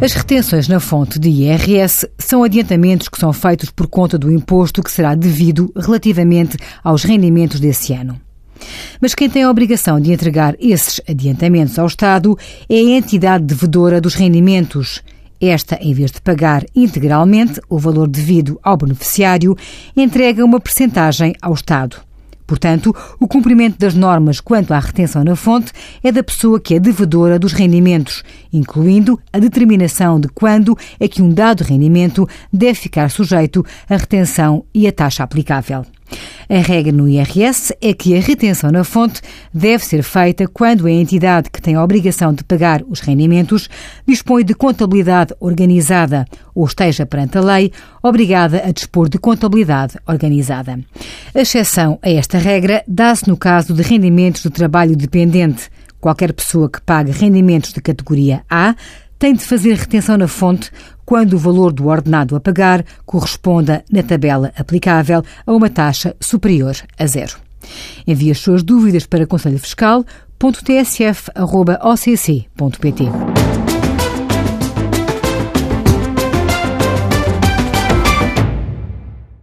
As retenções na fonte de IRS são adiantamentos que são feitos por conta do imposto que será devido relativamente aos rendimentos desse ano. Mas quem tem a obrigação de entregar esses adiantamentos ao Estado é a entidade devedora dos rendimentos. Esta, em vez de pagar integralmente o valor devido ao beneficiário, entrega uma percentagem ao Estado. Portanto, o cumprimento das normas quanto à retenção na fonte é da pessoa que é devedora dos rendimentos, incluindo a determinação de quando é que um dado rendimento deve ficar sujeito à retenção e à taxa aplicável. A regra no IRS é que a retenção na fonte deve ser feita quando a entidade que tem a obrigação de pagar os rendimentos dispõe de contabilidade organizada ou esteja perante a lei obrigada a dispor de contabilidade organizada. A exceção a esta regra dá-se no caso de rendimentos de trabalho dependente. Qualquer pessoa que pague rendimentos de categoria A tem de fazer retenção na fonte quando o valor do ordenado a pagar corresponda, na tabela aplicável, a uma taxa superior a zero. Envie as suas dúvidas para conselhofiscal.tsf.occ.pt.